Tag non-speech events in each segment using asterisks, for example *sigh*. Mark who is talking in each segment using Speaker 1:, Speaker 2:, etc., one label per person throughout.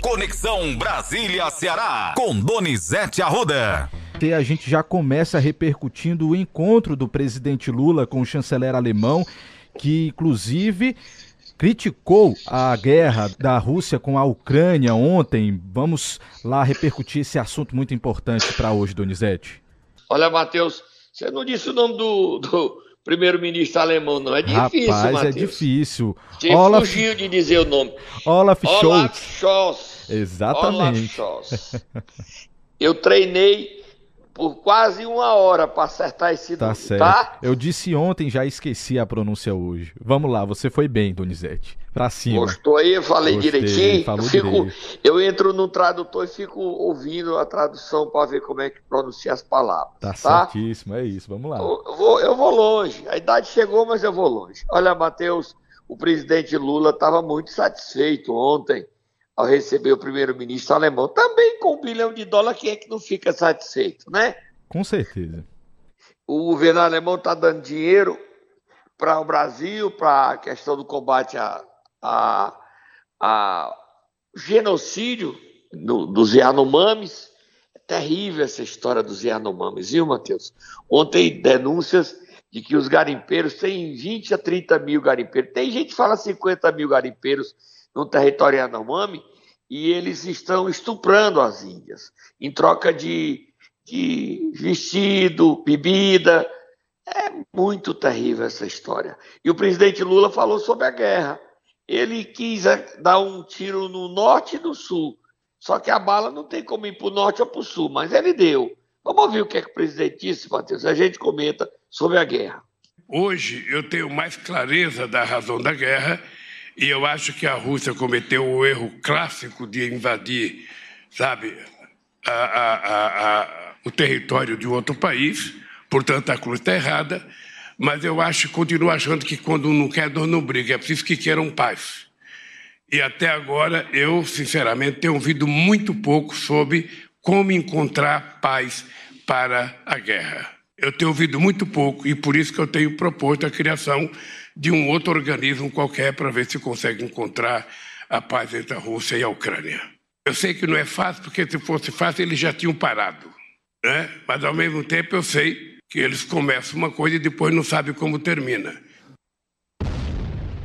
Speaker 1: Conexão Brasília-Ceará, com Donizete Arruda.
Speaker 2: E a gente já começa repercutindo o encontro do presidente Lula com o chanceler alemão, que inclusive criticou a guerra da Rússia com a Ucrânia ontem. Vamos lá repercutir esse assunto muito importante para hoje, Donizete.
Speaker 3: Olha, Matheus, você não disse o nome do, do primeiro-ministro alemão, não. É difícil,
Speaker 2: Rapaz,
Speaker 3: Matheus.
Speaker 2: é difícil. Olaf,
Speaker 3: fugiu de dizer o nome.
Speaker 2: Olaf
Speaker 3: Olaf
Speaker 2: Scholz. Exatamente.
Speaker 3: Eu treinei por quase uma hora para acertar esse
Speaker 2: Tá
Speaker 3: nome,
Speaker 2: certo.
Speaker 3: tá?
Speaker 2: Eu disse ontem, já esqueci a pronúncia hoje. Vamos lá, você foi bem, Donizete. Pra cima.
Speaker 3: Gostou aí? Eu falei
Speaker 2: Gostei,
Speaker 3: direitinho. Eu, fico- eu entro no tradutor e fico ouvindo a tradução para ver como é que pronuncia as palavras.
Speaker 2: Tá
Speaker 3: tá?
Speaker 2: certíssimo, é isso. Vamos lá.
Speaker 3: Eu eu vou, eu vou longe. A idade chegou, mas eu vou longe. Olha, Matheus, o presidente Lula estava muito satisfeito ontem ao receber o primeiro-ministro alemão. Também com um bilhão de dólar, quem é que não fica satisfeito, né?
Speaker 2: Com certeza.
Speaker 3: O governo alemão está dando dinheiro para o Brasil, para a questão do combate a, a, a genocídio no- dos Yanomamis. É terrível essa história dos Yanomamis, viu, Matheus? Ontem denúncias de que os garimpeiros têm 20 a 30 mil garimpeiros. Tem gente que fala 50 mil garimpeiros no território Yanomami e eles estão estuprando as índias em troca de, de vestido, bebida. É muito terrível essa história. E o presidente Lula falou sobre a guerra. Ele quis eh, dar um tiro no norte e no sul. Só que a bala não tem como ir para o norte ou para o sul, mas ele deu. Vamos ouvir o que, é que o presidente disse, Matheus. A gente comenta sobre a guerra.
Speaker 4: Hoje eu tenho mais clareza da razão da guerra e eu acho que a Rússia cometeu o erro clássico de invadir, sabe, a- a- a- o território de outro país. Portanto, a cruz está errada. Mas eu acho, continuo achando que quando um não quer, dor não briga. É preciso que queiram paz. E até agora eu, sinceramente, tenho ouvido muito pouco sobre como encontrar paz para a guerra. Eu tenho ouvido muito pouco e por isso que eu tenho proposto a criação de um outro organismo qualquer para ver se consegue encontrar a paz entre a Rússia e a Ucrânia. Eu sei que não é fácil, porque se fosse fácil eles já tinham parado. Né? Mas ao mesmo tempo eu sei que eles começam uma coisa e depois não sabem como termina.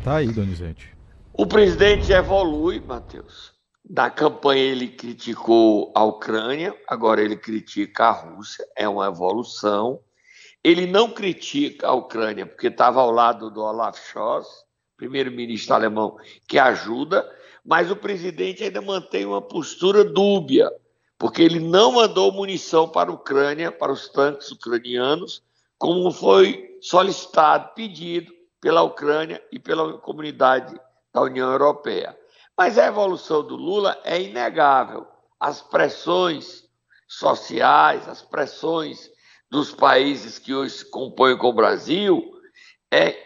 Speaker 2: Tá aí, Donizete.
Speaker 3: O presidente evolui, Matheus. Na campanha ele criticou a Ucrânia, agora ele critica a Rússia, é uma evolução. Ele não critica a Ucrânia porque estava ao lado do Olaf Scholz, primeiro-ministro alemão, que ajuda, mas o presidente ainda mantém uma postura dúbia, porque ele não mandou munição para a Ucrânia, para os tanques ucranianos, como foi solicitado, pedido pela Ucrânia e pela comunidade da União Europeia. Mas a evolução do Lula é inegável. As pressões sociais, as pressões dos países que hoje se compõem com o Brasil, é,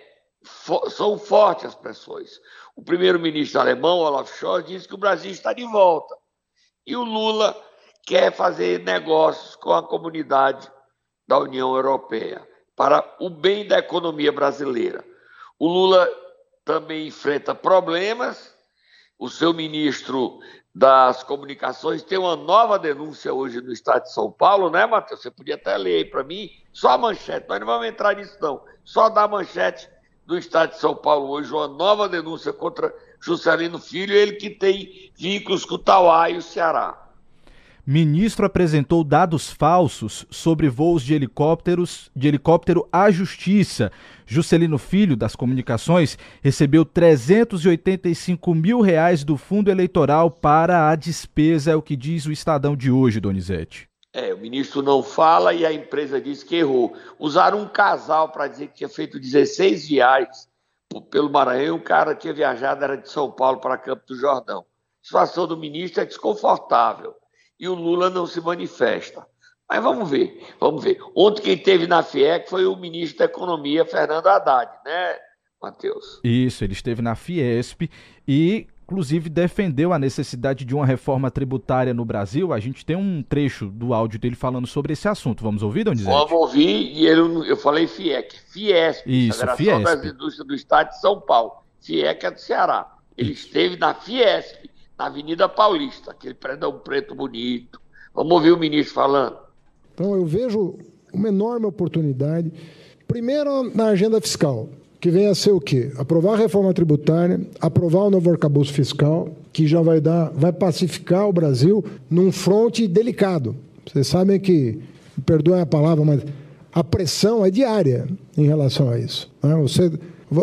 Speaker 3: fo- são fortes as pressões. O primeiro-ministro alemão, Olaf Scholz, disse que o Brasil está de volta. E o Lula quer fazer negócios com a comunidade da União Europeia para o bem da economia brasileira. O Lula também enfrenta problemas. O seu ministro das Comunicações tem uma nova denúncia hoje no estado de São Paulo, né, Matheus? Você podia até ler aí para mim, só a manchete. Nós não vamos entrar nisso, não. Só da manchete do estado de São Paulo hoje, uma nova denúncia contra Juscelino Filho, ele que tem vínculos com Tauá e o Ceará.
Speaker 2: Ministro apresentou dados falsos sobre voos de helicópteros de helicóptero à Justiça. Juscelino Filho, das Comunicações, recebeu 385 mil reais do fundo eleitoral para a despesa, é o que diz o Estadão de hoje, Donizete.
Speaker 3: É, o ministro não fala e a empresa diz que errou. Usaram um casal para dizer que tinha feito 16 viagens pelo Maranhão. O cara tinha viajado, era de São Paulo para Campo do Jordão. A situação do ministro é desconfortável e o Lula não se manifesta. Mas vamos ver, vamos ver. Ontem quem teve na FIEC foi o ministro da Economia, Fernando Haddad, né, Matheus?
Speaker 2: Isso, ele esteve na Fiesp e, inclusive, defendeu a necessidade de uma reforma tributária no Brasil. A gente tem um trecho do áudio dele falando sobre esse assunto. Vamos ouvir, Donizete?
Speaker 3: Vamos ouvir, e ele, eu falei FIEC, Fiesp,
Speaker 2: Isso,
Speaker 3: Federação
Speaker 2: Fiesp.
Speaker 3: das Indústrias do Estado de São Paulo. FIEC é do Ceará. Ele esteve na Fiesp na Avenida Paulista, aquele prédio preto bonito. Vamos ouvir o ministro falando.
Speaker 5: Então eu vejo uma enorme oportunidade, primeiro na agenda fiscal, que vem a ser o quê? Aprovar a reforma tributária, aprovar o novo arcabouço fiscal, que já vai dar, vai pacificar o Brasil num fronte delicado. Vocês sabem que, perdoem a palavra, mas a pressão é diária em relação a isso. Né? Você,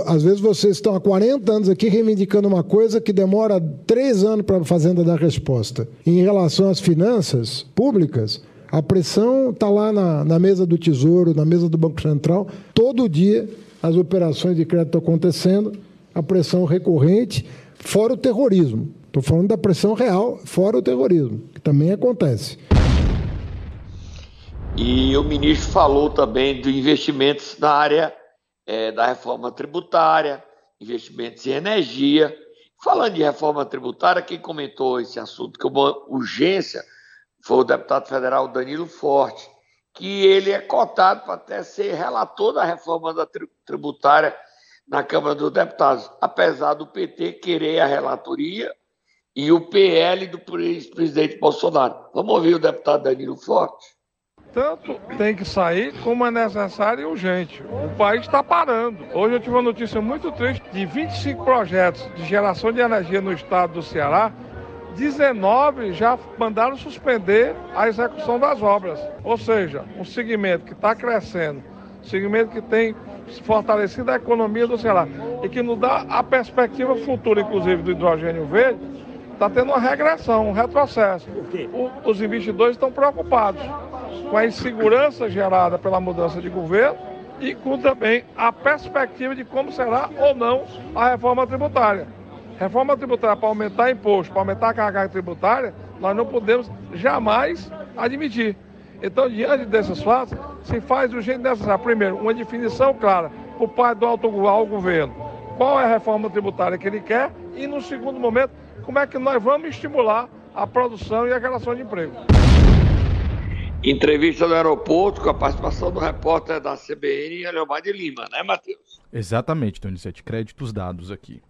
Speaker 5: às vezes vocês estão há 40 anos aqui reivindicando uma coisa que demora três anos para a Fazenda dar resposta. Em relação às finanças públicas, a pressão está lá na, na mesa do Tesouro, na mesa do Banco Central, todo dia as operações de crédito acontecendo, a pressão recorrente, fora o terrorismo. Estou falando da pressão real, fora o terrorismo, que também acontece.
Speaker 3: E o ministro falou também de investimentos na área é, da reforma tributária, investimentos em energia. Falando de reforma tributária, quem comentou esse assunto que uma urgência foi o deputado federal Danilo Forte, que ele é cotado para até ser relator da reforma da tributária na Câmara dos Deputados, apesar do PT querer a relatoria e o PL do presidente Bolsonaro. Vamos ouvir o deputado Danilo Forte
Speaker 6: tanto tem que sair como é necessário e urgente. O país está parando. Hoje eu tive uma notícia muito triste de 25 projetos de geração de energia no estado do Ceará. 19 já mandaram suspender a execução das obras. Ou seja, um segmento que está crescendo, um segmento que tem fortalecido a economia do Ceará e que nos dá a perspectiva futura, inclusive, do hidrogênio verde, está tendo uma regressão, um retrocesso. O, os investidores estão preocupados com a insegurança gerada pela mudança de governo e com também a perspectiva de como será ou não a reforma tributária. Reforma tributária para aumentar imposto, para aumentar a carga tributária, nós não podemos jamais admitir. Então, diante desses fatos, se faz o jeito necessário. Primeiro, uma definição clara por parte do alto governo. Qual é a reforma tributária que ele quer? E, no segundo momento, como é que nós vamos estimular a produção e a geração de emprego.
Speaker 3: Entrevista no aeroporto com a participação do repórter da CBN, Eleomar de Lima, né, Matheus?
Speaker 2: Exatamente, Donizete. Créditos dados aqui.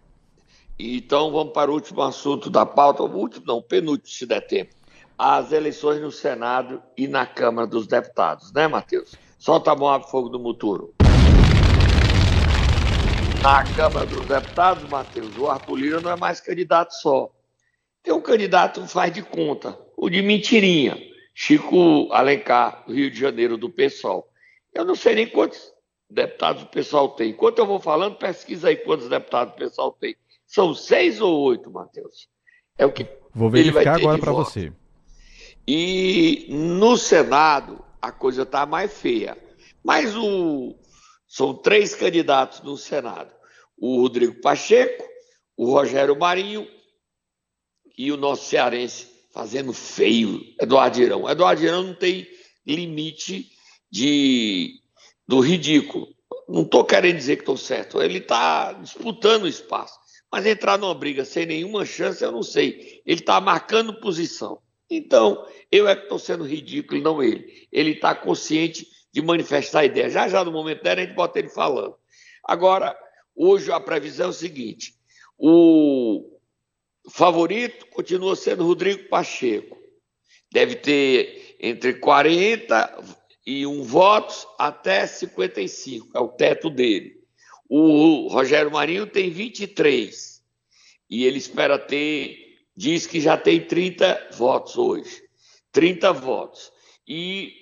Speaker 3: Então vamos para o último assunto da pauta, o último não, penúltimo, se der tempo. As eleições no Senado e na Câmara dos Deputados, né, Matheus? Solta a mão fogo do Muturo. Na Câmara dos Deputados, Matheus, o Arthur Lira não é mais candidato só. Tem um candidato que faz de conta, o de mentirinha, Chico Alencar, Rio de Janeiro, do PSOL. Eu não sei nem quantos deputados o pessoal tem. Enquanto eu vou falando, pesquisa aí quantos deputados o pessoal tem. São seis ou oito, Matheus?
Speaker 2: É o que Vou verificar agora para você.
Speaker 3: E no Senado a coisa está mais feia. Mas o... são três candidatos no Senado: o Rodrigo Pacheco, o Rogério Marinho e o nosso cearense fazendo feio, Eduardo Irão. Eduardo Irão não tem limite de do ridículo. Não estou querendo dizer que estou certo. Ele está disputando o espaço. Mas entrar numa briga sem nenhuma chance, eu não sei. Ele está marcando posição. Então, eu é que estou sendo ridículo, não ele. Ele está consciente de manifestar a ideia. Já já no momento dela, a gente bota ele falando. Agora, hoje a previsão é o seguinte: o favorito continua sendo Rodrigo Pacheco. Deve ter entre 41 votos até 55, é o teto dele. O Rogério Marinho tem 23 e ele espera ter, diz que já tem 30 votos hoje. 30 votos. E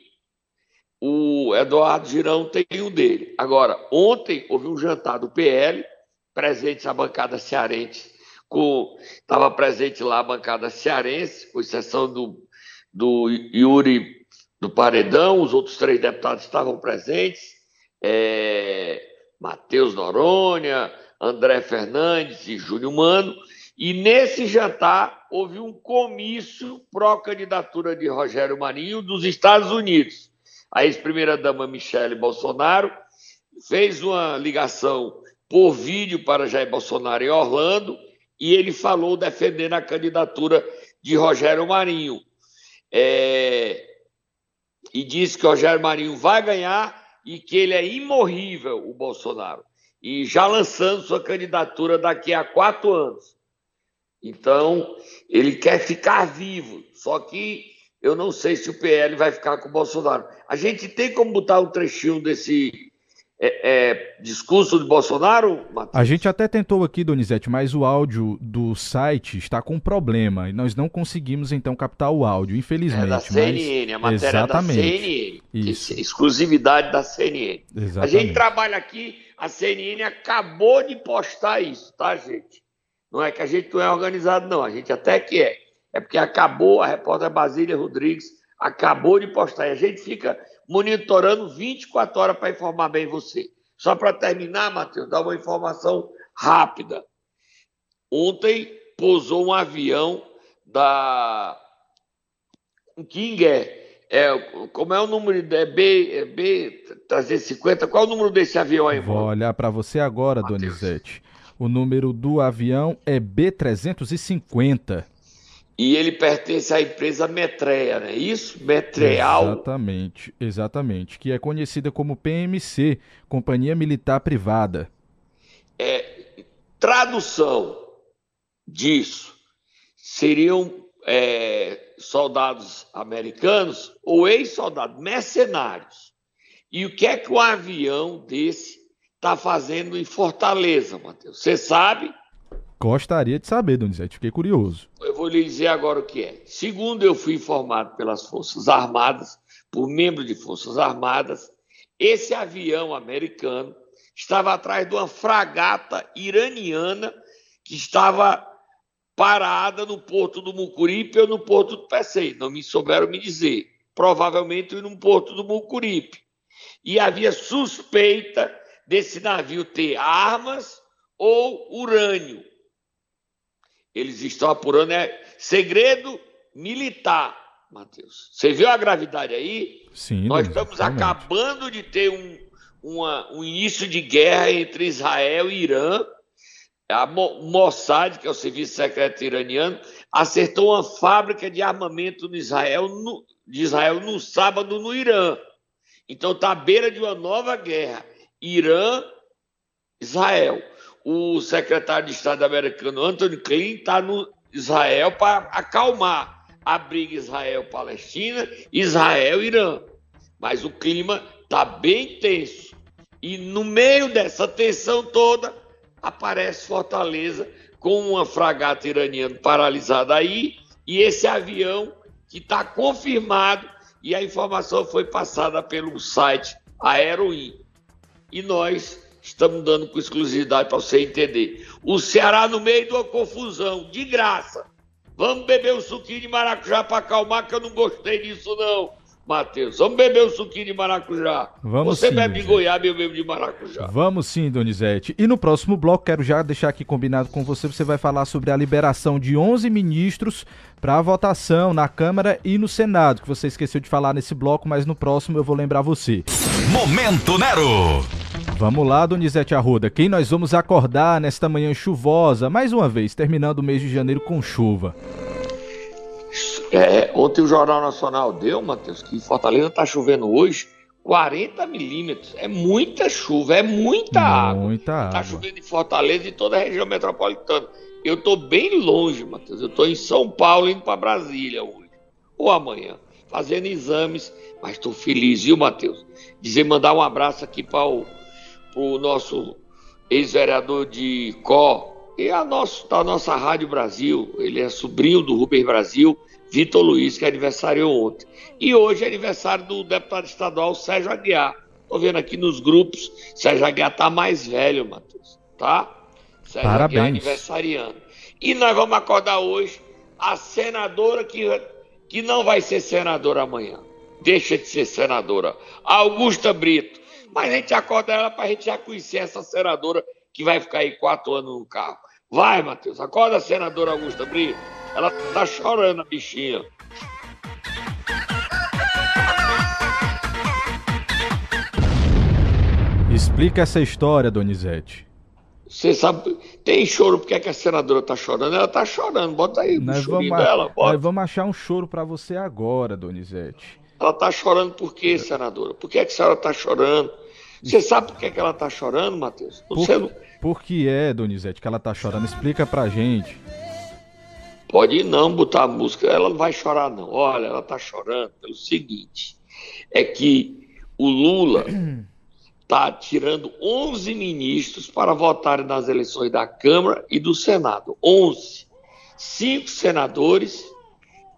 Speaker 3: o Eduardo Girão tem um dele. Agora, ontem houve um jantar do PL, presente a bancada cearense estava presente lá a bancada cearense, com exceção do, do Yuri do Paredão, os outros três deputados estavam presentes, é, Matheus Noronha, André Fernandes e Júlio Mano, e nesse jantar houve um comício pró-candidatura de Rogério Marinho dos Estados Unidos. A ex-primeira-dama Michele Bolsonaro fez uma ligação por vídeo para Jair Bolsonaro em Orlando e ele falou defendendo a candidatura de Rogério Marinho. É, e disse que Rogério Marinho vai ganhar e que ele é imorrível, o Bolsonaro. E já lançando sua candidatura daqui a quatro anos. Então, ele quer ficar vivo. Só que eu não sei se o PL vai ficar com o Bolsonaro. A gente tem como botar um trechinho desse é, é, discurso de Bolsonaro,
Speaker 2: Matheus? A gente até tentou aqui, Donizete, mas o áudio do site está com problema e nós não conseguimos então captar o áudio, infelizmente. É da
Speaker 3: CNN,
Speaker 2: mas...
Speaker 3: a matéria Exatamente. é da CNN. Isso. Exclusividade da CNN. Exatamente. A gente trabalha aqui, a CNN acabou de postar isso, tá, gente? Não é que a gente não é organizado, não. A gente até que é. É porque acabou, a repórter Basília Rodrigues acabou de postar. E a gente fica monitorando 24 horas para informar bem você. Só para terminar, Matheus, dar uma informação rápida. Ontem pousou um avião da King é, como é o número é B, é B 350? Qual é o número desse avião aí,
Speaker 2: Vou olhar para você agora, Mateus. Donizete. O número do avião é B350.
Speaker 3: E ele pertence à empresa Metreia, não é isso? Metreal.
Speaker 2: Exatamente, exatamente. Que é conhecida como PMC, Companhia Militar Privada.
Speaker 3: É, tradução disso seriam é, soldados americanos ou ex-soldados, mercenários. E o que é que um avião desse está fazendo em Fortaleza, Matheus? Você sabe?
Speaker 2: Gostaria de saber, Donizete, fiquei curioso.
Speaker 3: Vou lhe dizer agora o que é. Segundo eu fui informado pelas Forças Armadas, por membro de Forças Armadas, esse avião americano estava atrás de uma fragata iraniana que estava parada no porto do Mucuripe ou no porto do Pecém. Não me souberam me dizer. Provavelmente no porto do Mucuripe. E havia suspeita desse navio ter armas ou urânio. Eles estão apurando, é segredo militar, Matheus. Você viu a gravidade aí?
Speaker 2: Sim.
Speaker 3: Nós estamos realmente. acabando de ter um, uma, um início de guerra entre Israel e Irã. A Mossad, que é o serviço secreto iraniano, acertou uma fábrica de armamento no Israel, no, de Israel no sábado no Irã. Então está à beira de uma nova guerra. Irã, Israel o secretário de Estado americano Anthony Klein está no Israel para acalmar a briga Israel-Palestina, Israel-Irã. Mas o clima está bem tenso. E no meio dessa tensão toda, aparece Fortaleza com uma fragata iraniana paralisada aí e esse avião que está confirmado e a informação foi passada pelo site Aeroin. E nós Estamos dando com exclusividade para você entender. O Ceará no meio de uma confusão, de graça. Vamos beber um suquinho de maracujá para acalmar, que eu não gostei disso, não. Matheus, vamos beber um suquinho de maracujá.
Speaker 2: Vamos
Speaker 3: Você
Speaker 2: sim,
Speaker 3: bebe de goiaba e eu bebo de maracujá.
Speaker 2: Vamos sim, Donizete. E no próximo bloco, quero já deixar aqui combinado com você, você vai falar sobre a liberação de 11 ministros para votação na Câmara e no Senado, que você esqueceu de falar nesse bloco, mas no próximo eu vou lembrar você.
Speaker 1: Momento Nero!
Speaker 2: Vamos lá, Donizete Arruda. Quem nós vamos acordar nesta manhã chuvosa, mais uma vez, terminando o mês de janeiro com chuva?
Speaker 3: É, ontem o Jornal Nacional deu, Matheus, que Fortaleza está chovendo hoje 40 milímetros. É muita chuva, é muita água.
Speaker 2: Muita tá água.
Speaker 3: Está chovendo em Fortaleza e toda a região metropolitana. Eu estou bem longe, Matheus. Eu estou em São Paulo, indo para Brasília hoje. Ou amanhã, fazendo exames. Mas estou feliz, viu, Matheus? Dizer, mandar um abraço aqui para o o nosso ex-vereador de Có e a nosso, da nossa Rádio Brasil. Ele é sobrinho do Rubens Brasil, Vitor Luiz, que é aniversário ontem. E hoje é aniversário do deputado estadual Sérgio Aguiar. Estou vendo aqui nos grupos, Sérgio Aguiar está mais velho, Matheus, tá?
Speaker 2: Sérgio Parabéns. Aguiar
Speaker 3: aniversariando. E nós vamos acordar hoje a senadora que, que não vai ser senadora amanhã. Deixa de ser senadora. Augusta Brito mas a gente acorda ela para a gente já conhecer essa senadora que vai ficar aí quatro anos no carro. Vai, Matheus, acorda a senadora Augusta Brito. Ela tá chorando, a bichinha.
Speaker 2: Explica essa história, Donizete.
Speaker 3: Você sabe, tem choro, porque é que a senadora tá chorando? Ela tá chorando, bota aí
Speaker 2: nós o vamos, dela. Bota. Nós vamos achar um choro para você agora, Donizete.
Speaker 3: Ela tá chorando por quê, senadora? Por que, é que a senhora tá chorando? Você sabe por que, é que ela está chorando, Matheus?
Speaker 2: Por, por que é, Donizete, que ela está chorando? Explica pra gente.
Speaker 3: Pode não botar a música, ela não vai chorar, não. Olha, ela está chorando pelo seguinte: é que o Lula está *clears throat* tirando 11 ministros para votarem nas eleições da Câmara e do Senado. 11. Cinco senadores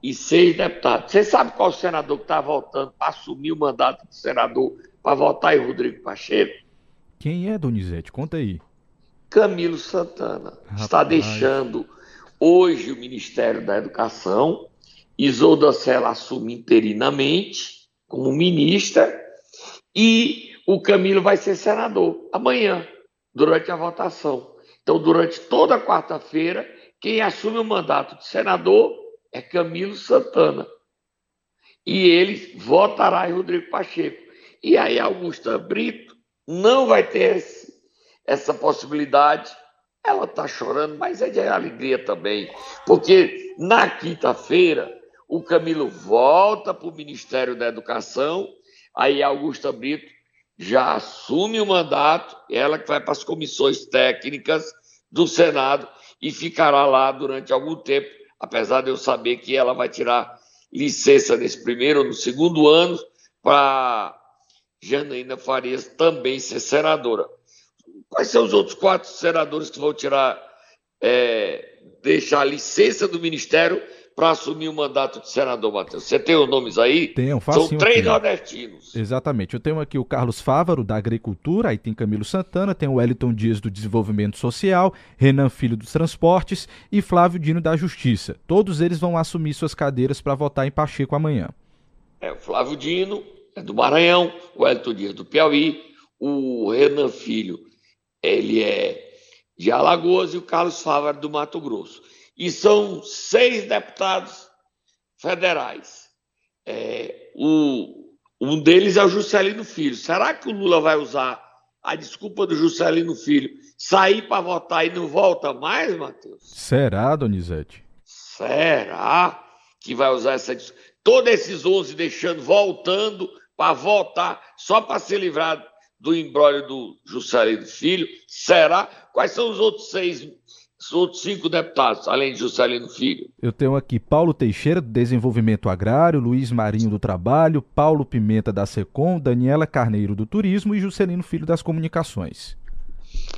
Speaker 3: e seis deputados. Você sabe qual senador que está voltando para assumir o mandato de senador para votar em Rodrigo Pacheco?
Speaker 2: Quem é, Donizete? Conta aí.
Speaker 3: Camilo Santana. Rapaz. Está deixando hoje o Ministério da Educação. Isolda Sela assume interinamente como ministra e o Camilo vai ser senador amanhã, durante a votação. Então, durante toda a quarta-feira, quem assume o mandato de senador é Camilo Santana. E ele votará em Rodrigo Pacheco. E aí, Augusta Brito não vai ter esse, essa possibilidade. Ela está chorando, mas é de alegria também, porque na quinta-feira o Camilo volta para o Ministério da Educação, aí Augusta Brito já assume o mandato, ela que vai para as comissões técnicas do Senado e ficará lá durante algum tempo, apesar de eu saber que ela vai tirar licença nesse primeiro ou no segundo ano para Janaína Farias também ser senadora. Quais são os outros quatro senadores que vão tirar, é, deixar a licença do ministério para assumir o mandato de senador, Matheus? Você tem os nomes aí?
Speaker 2: Tenho,
Speaker 3: facinho São três aqui. nordestinos.
Speaker 2: Exatamente. Eu tenho aqui o Carlos Fávaro, da Agricultura, aí tem Camilo Santana, tem o Wellington Dias, do Desenvolvimento Social, Renan Filho, dos Transportes e Flávio Dino, da Justiça. Todos eles vão assumir suas cadeiras para votar em Pacheco amanhã.
Speaker 3: É, o Flávio Dino é do Maranhão, o Wellington Dias do Piauí, o Renan Filho, ele é de Alagoas e o Carlos Fávaro do Mato Grosso e são seis deputados federais. É, o, um deles é o Juscelino Filho. Será que o Lula vai usar a desculpa do Juscelino Filho sair para votar e não volta mais, Matheus?
Speaker 2: Será, Donizete?
Speaker 3: Será que vai usar essa desculpa? Todos esses 11 deixando, voltando para votar só para ser livrado do embrólio do Juscelino Filho? Será? Quais são os outros seis outros cinco deputados, além de Juscelino Filho.
Speaker 2: Eu tenho aqui Paulo Teixeira, do Desenvolvimento Agrário, Luiz Marinho, do Trabalho, Paulo Pimenta, da SECOM, Daniela Carneiro, do Turismo e Juscelino Filho, das Comunicações.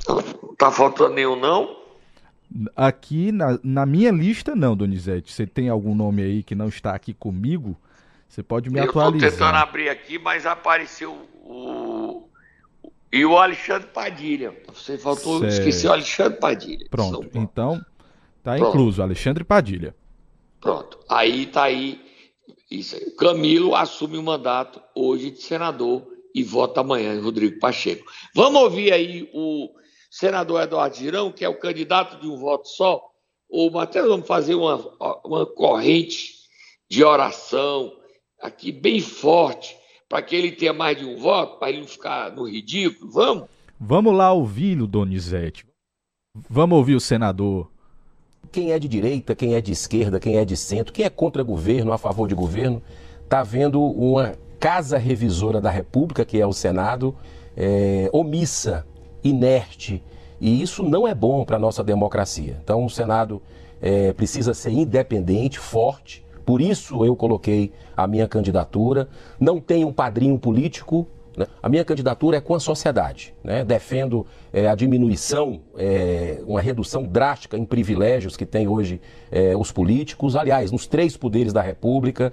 Speaker 3: Não tá faltando nenhum, não?
Speaker 2: Aqui, na, na minha lista, não, Donizete. Você tem algum nome aí que não está aqui comigo? Você pode me Eu atualizar. Eu
Speaker 3: estou tentando abrir aqui, mas apareceu o e o Alexandre Padilha. Você faltou, certo. esqueci o Alexandre Padilha.
Speaker 2: Pronto, então tá Pronto. incluso, Alexandre Padilha.
Speaker 3: Pronto, aí tá aí. Isso aí. Camilo assume o mandato hoje de senador e vota amanhã em Rodrigo Pacheco. Vamos ouvir aí o senador Eduardo Girão, que é o candidato de um voto só. Ô, Matheus, vamos fazer uma, uma corrente de oração aqui bem forte para que ele tenha mais de um voto, para ele não ficar no ridículo. Vamos?
Speaker 2: Vamos lá ouvi-lo, Donizete. Vamos ouvir o senador.
Speaker 7: Quem é de direita, quem é de esquerda, quem é de centro, quem é contra governo, a favor de governo, está vendo uma casa revisora da República, que é o Senado, é, omissa, inerte. E isso não é bom para a nossa democracia. Então, o Senado é, precisa ser independente, forte, por isso eu coloquei a minha candidatura. Não tenho um padrinho político. Né? A minha candidatura é com a sociedade. Né? Defendo é, a diminuição, é, uma redução drástica em privilégios que tem hoje é, os políticos. Aliás, nos três poderes da República.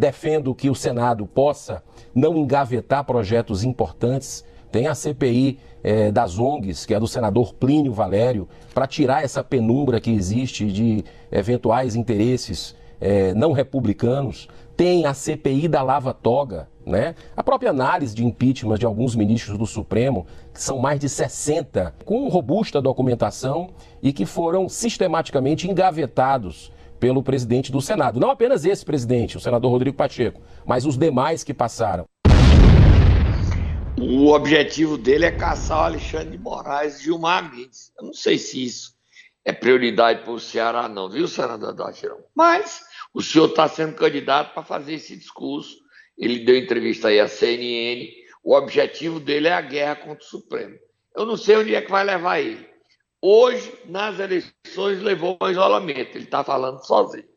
Speaker 7: defendo que o Senado possa não engavetar projetos importantes. Tem a CPI é, das ONGs, que é do senador Plínio Valério, para tirar essa penumbra que existe de eventuais interesses é, não republicanos, tem a CPI da Lava Toga, né? A própria análise de impeachment de alguns ministros do Supremo, que são mais de 60, com robusta documentação e que foram sistematicamente engavetados pelo presidente do Senado. Não apenas esse presidente, o senador Rodrigo Pacheco, mas os demais que passaram.
Speaker 3: O objetivo dele é caçar o Alexandre de Moraes e Gilmar Mendes. Eu não sei se isso é prioridade para o Ceará, não, viu, senador Dachirão? Mas o senhor está sendo candidato para fazer esse discurso. Ele deu entrevista aí à CNN. O objetivo dele é a guerra contra o Supremo. Eu não sei onde é que vai levar ele. Hoje, nas eleições, levou ao isolamento. Ele está falando sozinho.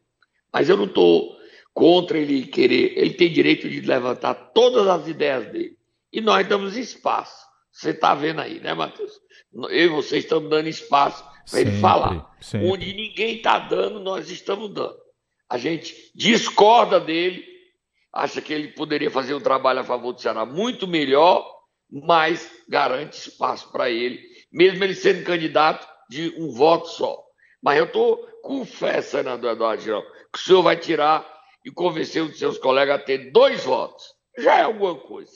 Speaker 3: Mas eu não estou contra ele querer. Ele tem direito de levantar todas as ideias dele. E nós damos espaço. Você está vendo aí, né, Matheus? Eu e vocês estamos dando espaço para ele falar. Sempre. Onde ninguém está dando, nós estamos dando. A gente discorda dele, acha que ele poderia fazer um trabalho a favor do Ceará muito melhor, mas garante espaço para ele mesmo ele sendo candidato de um voto só. Mas eu estou com fé, senador Eduardo Girão, que o senhor vai tirar e convencer os seus colegas a ter dois votos. Já é alguma coisa.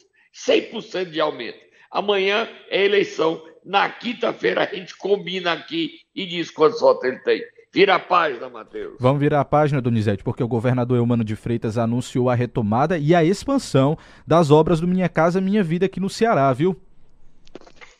Speaker 3: 100% de aumento. Amanhã é eleição. Na quinta-feira a gente combina aqui e diz quantos votos ele tem. Vira a página, Matheus.
Speaker 2: Vamos virar a página, Donizete, porque o governador Eumano de Freitas anunciou a retomada e a expansão das obras do Minha Casa Minha Vida aqui no Ceará, viu?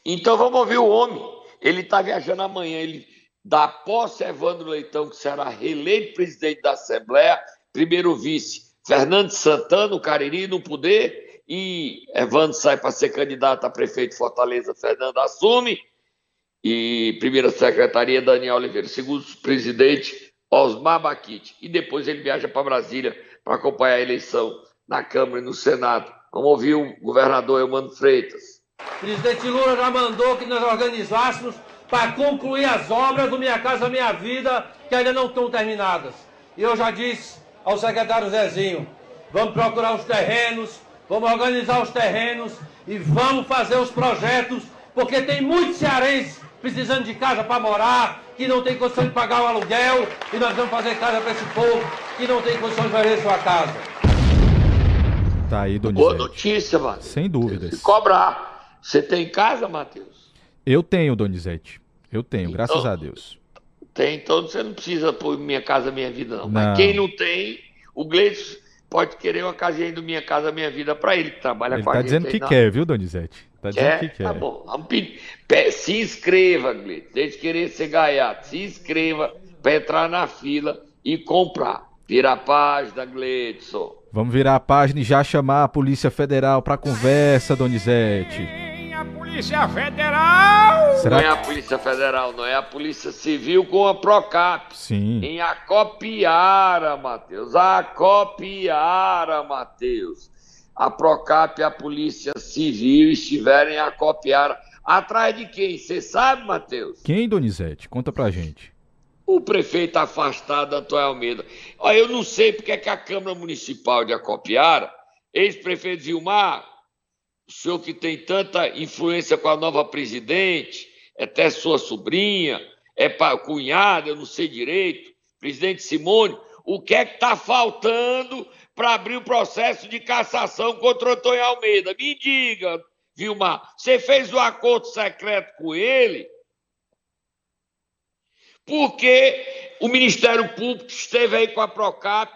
Speaker 3: Então vamos ouvir o homem. Ele está viajando amanhã. Ele dá posse a Evandro Leitão, que será reeleito presidente da Assembleia, primeiro vice Fernando Santana, o Cariri, no poder, e Evandro sai para ser candidato a prefeito de Fortaleza, Fernando assume, e primeira secretaria, Daniel Oliveira, segundo presidente, Osmar Baquite, e depois ele viaja para Brasília para acompanhar a eleição na Câmara e no Senado. Vamos ouvir o governador Eumano Freitas.
Speaker 8: O presidente Lula já mandou que nós organizássemos para concluir as obras do Minha Casa Minha Vida, que ainda não estão terminadas. E eu já disse ao secretário Zezinho, vamos procurar os terrenos, vamos organizar os terrenos e vamos fazer os projetos, porque tem muitos cearenses precisando de casa para morar, que não tem condição de pagar o aluguel, e nós vamos fazer casa para esse povo que não tem condição de fazer sua casa.
Speaker 2: Tá aí, Donizete.
Speaker 3: Boa notícia, mano.
Speaker 2: Sem dúvidas.
Speaker 3: Se cobrar. Você tem casa, Matheus?
Speaker 2: Eu tenho, Donizete. Eu tenho, graças então, a Deus.
Speaker 3: Tem, então você não precisa pôr Minha Casa Minha Vida, não. não. Mas quem não tem, o Gleice pode querer uma casinha do Minha Casa Minha Vida para ele, que trabalha
Speaker 2: ele
Speaker 3: com
Speaker 2: tá
Speaker 3: a
Speaker 2: gente. Ele tá dizendo que quer, viu, Donizete? Tá dizendo quer? que quer.
Speaker 3: Tá bom, vamos pedir. Se inscreva, Gleice. Deixe de querer ser gaiato. Se inscreva para entrar na fila e comprar. Vira a página, Gleidson.
Speaker 2: Vamos virar a página e já chamar a Polícia Federal para conversa, Donizete.
Speaker 9: Polícia Federal!
Speaker 3: Será não é a Polícia Federal, não é a Polícia Civil com a Procap.
Speaker 2: Sim.
Speaker 3: Em Acopiara, Matheus. Acopiara, Matheus. A Procap e a Polícia Civil estiverem em Acopiara. Atrás de quem? Você sabe, Matheus?
Speaker 2: Quem, Donizete? Conta pra gente.
Speaker 3: O prefeito afastado, Antônio Almeida. Olha, eu não sei porque é que a Câmara Municipal de Acopiara, ex-prefeito Zilmar, o senhor que tem tanta influência com a nova presidente, é até sua sobrinha, é cunhada, eu não sei direito, presidente Simone, o que é que está faltando para abrir o processo de cassação contra o Antônio Almeida? Me diga, Vilmar, você fez o um acordo secreto com ele? Porque o Ministério Público esteve aí com a Procap,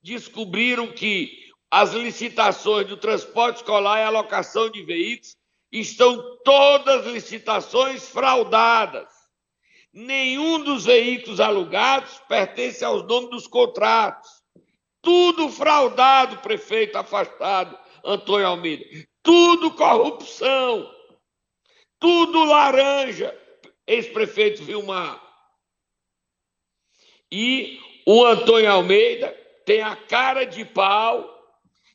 Speaker 3: descobriram que as licitações do transporte escolar e alocação de veículos estão todas licitações fraudadas. Nenhum dos veículos alugados pertence aos nomes dos contratos. Tudo fraudado, prefeito afastado, Antônio Almeida. Tudo corrupção. Tudo laranja, ex-prefeito Vilmar. E o Antônio Almeida tem a cara de pau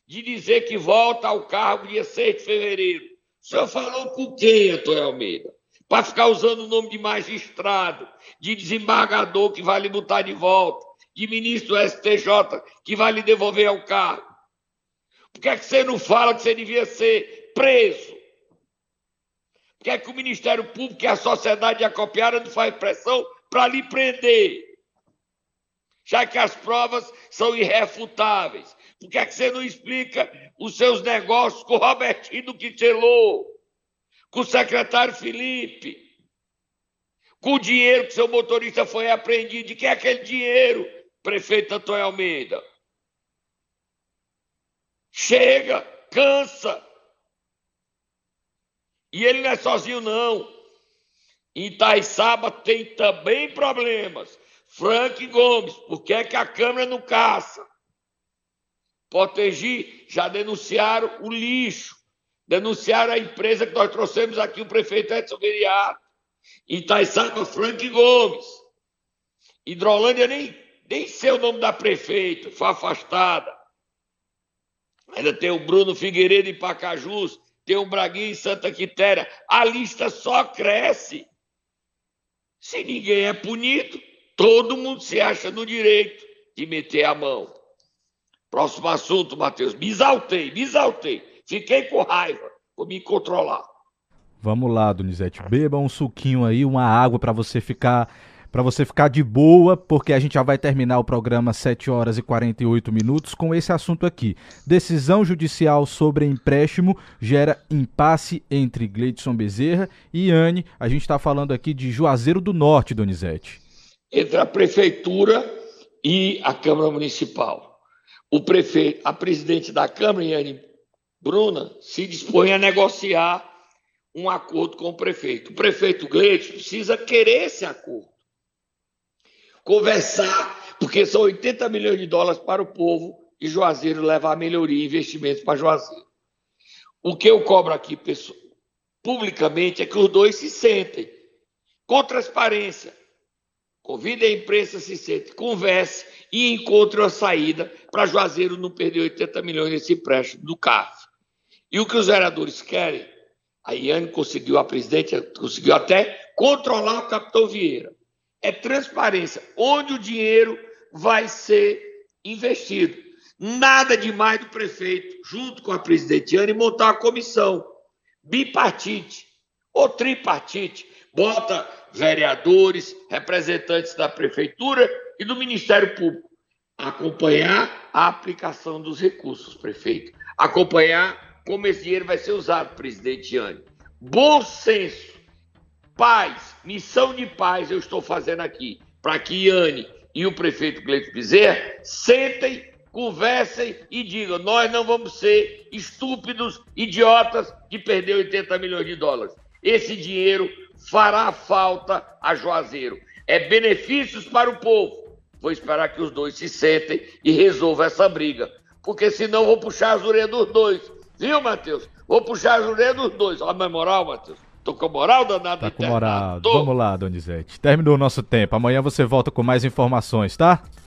Speaker 3: de dizer que volta ao cargo dia 6 de fevereiro. O senhor falou com quem, Antônio Almeida? Para ficar usando o nome de magistrado, de desembargador que vai lhe botar de volta, de ministro do STJ que vai lhe devolver ao cargo. Por que, é que você não fala que você devia ser preso? Por que, é que o Ministério Público e a sociedade acopiada não faz pressão para lhe prender? Já que as provas são irrefutáveis. Por que, é que você não explica os seus negócios com o Robertinho do com o secretário Felipe, com o dinheiro que seu motorista foi apreendido? De que é aquele dinheiro, prefeito Antônio Almeida? Chega, cansa. E ele não é sozinho, não. Em Itaiçaba tem também problemas. Frank Gomes, por que, é que a Câmara não caça? Potegi já denunciaram o lixo, denunciaram a empresa que nós trouxemos aqui, o prefeito Edson Viriato, Itaiçaba, Frank Gomes. Hidrolândia nem, nem sei o nome da prefeita, foi afastada. Ainda tem o Bruno Figueiredo em Pacajus, tem o Braguinha em Santa Quitéria. A lista só cresce. Se ninguém é punido, todo mundo se acha no direito de meter a mão. Próximo assunto, Matheus. Me exaltei, me exaltei. Fiquei com raiva. Vou me controlar.
Speaker 2: Vamos lá, Donizete. Beba um suquinho aí, uma água para você ficar para você ficar de boa, porque a gente já vai terminar o programa 7 horas e 48 minutos com esse assunto aqui. Decisão judicial sobre empréstimo gera impasse entre Gleidson Bezerra e Anne. A gente está falando aqui de Juazeiro do Norte, Donizete.
Speaker 3: Entre a prefeitura e a Câmara Municipal. O prefeito, a presidente da Câmara, Yane Bruna, se dispõe a negociar um acordo com o prefeito. O prefeito Gleidson precisa querer esse acordo conversar, porque são 80 milhões de dólares para o povo e Juazeiro levar a melhoria e investimentos para Juazeiro. O que eu cobro aqui pessoal, publicamente é que os dois se sentem com transparência. Convide a imprensa, se sente, converse e encontre uma saída para Juazeiro não perder 80 milhões nesse empréstimo do CAF. E o que os vereadores querem, a Iane conseguiu, a presidente conseguiu até controlar o capitão Vieira é transparência, onde o dinheiro vai ser investido. Nada demais do prefeito, junto com a presidente Ana, montar uma comissão bipartite ou tripartite. Bota vereadores, representantes da prefeitura e do Ministério Público. Acompanhar a aplicação dos recursos, prefeito. Acompanhar como esse dinheiro vai ser usado, presidente Yane. Bom senso Paz, missão de paz eu estou fazendo aqui, para que Iane e o prefeito Cleiton Bezerra sentem, conversem e digam: nós não vamos ser estúpidos, idiotas de perder 80 milhões de dólares. Esse dinheiro fará falta a Juazeiro. É benefícios para o povo. Vou esperar que os dois se sentem e resolvam essa briga. Porque senão vou puxar as orelhas dos dois. Viu, Matheus? Vou puxar as orelhas dos dois. Olha a moral, Matheus. Tô com moral danada.
Speaker 2: Tá com moral. Vamos lá, Donizete. Terminou o nosso tempo. Amanhã você volta com mais informações, tá?